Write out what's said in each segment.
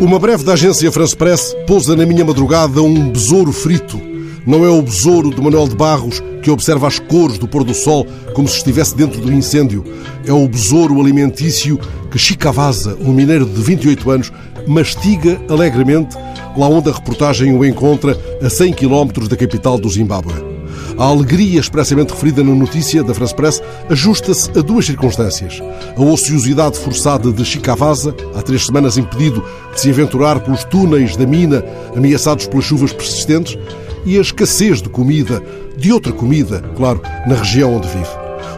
Uma breve da agência France Press pousa na minha madrugada um besouro frito. Não é o besouro de Manuel de Barros que observa as cores do pôr do sol como se estivesse dentro do incêndio. É o besouro alimentício que Chicavaza, um mineiro de 28 anos, mastiga alegremente lá onde a reportagem o encontra a 100 km da capital do Zimbábue. A alegria expressamente referida na notícia da France Press ajusta-se a duas circunstâncias. A ociosidade forçada de Chicavaza, há três semanas impedido de se aventurar pelos túneis da mina ameaçados pelas chuvas persistentes, e a escassez de comida, de outra comida, claro, na região onde vive.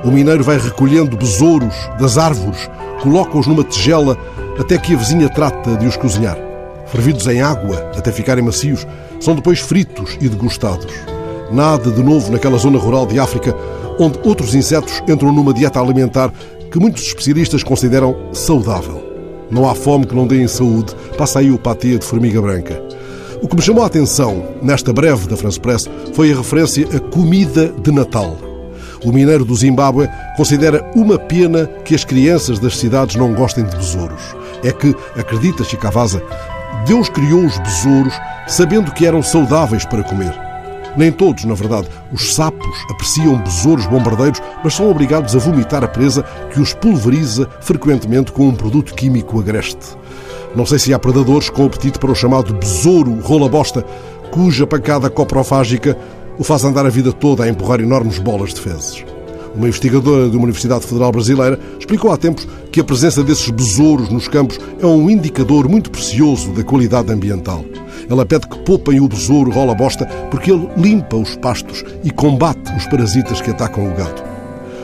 O mineiro vai recolhendo besouros das árvores, coloca-os numa tigela até que a vizinha trata de os cozinhar. Fervidos em água até ficarem macios, são depois fritos e degustados. Nada de novo naquela zona rural de África, onde outros insetos entram numa dieta alimentar que muitos especialistas consideram saudável. Não há fome que não dê em saúde, passa aí o patê de formiga branca. O que me chamou a atenção nesta breve da France Press foi a referência a comida de Natal. O mineiro do Zimbábue considera uma pena que as crianças das cidades não gostem de besouros. É que, acredita Chicavaza, Deus criou os besouros sabendo que eram saudáveis para comer. Nem todos, na verdade. Os sapos apreciam besouros bombardeiros, mas são obrigados a vomitar a presa que os pulveriza frequentemente com um produto químico agreste. Não sei se há predadores com apetite para o chamado besouro rola-bosta, cuja pancada coprofágica o faz andar a vida toda a empurrar enormes bolas de fezes. Uma investigadora de uma Universidade Federal Brasileira explicou há tempos que a presença desses besouros nos campos é um indicador muito precioso da qualidade ambiental. Ela pede que poupem o besouro rola bosta porque ele limpa os pastos e combate os parasitas que atacam o gado.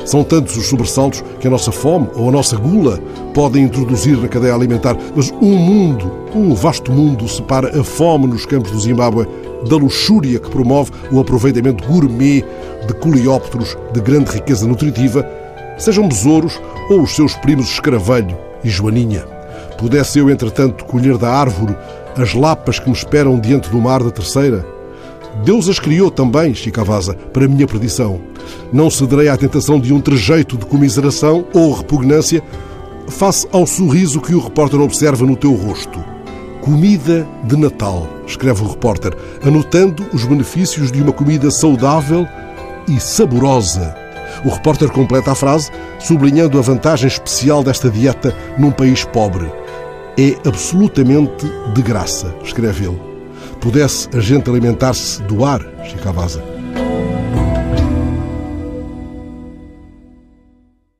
São tantos os sobressaltos que a nossa fome ou a nossa gula podem introduzir na cadeia alimentar, mas um mundo, um vasto mundo, separa a fome nos campos do Zimbábue da luxúria que promove o aproveitamento gourmet de coleópteros de grande riqueza nutritiva, sejam besouros ou os seus primos escaravelho e joaninha. Pudesse eu, entretanto, colher da árvore as lapas que me esperam diante do mar da terceira? Deus as criou também, Chicavaza, para minha perdição. Não cederei à tentação de um trejeito de comiseração ou repugnância face ao sorriso que o repórter observa no teu rosto. Comida de Natal, escreve o repórter, anotando os benefícios de uma comida saudável e saborosa. O repórter completa a frase, sublinhando a vantagem especial desta dieta num país pobre é absolutamente de graça, escreve ele pudesse a gente alimentar-se do ar, Chicavasa.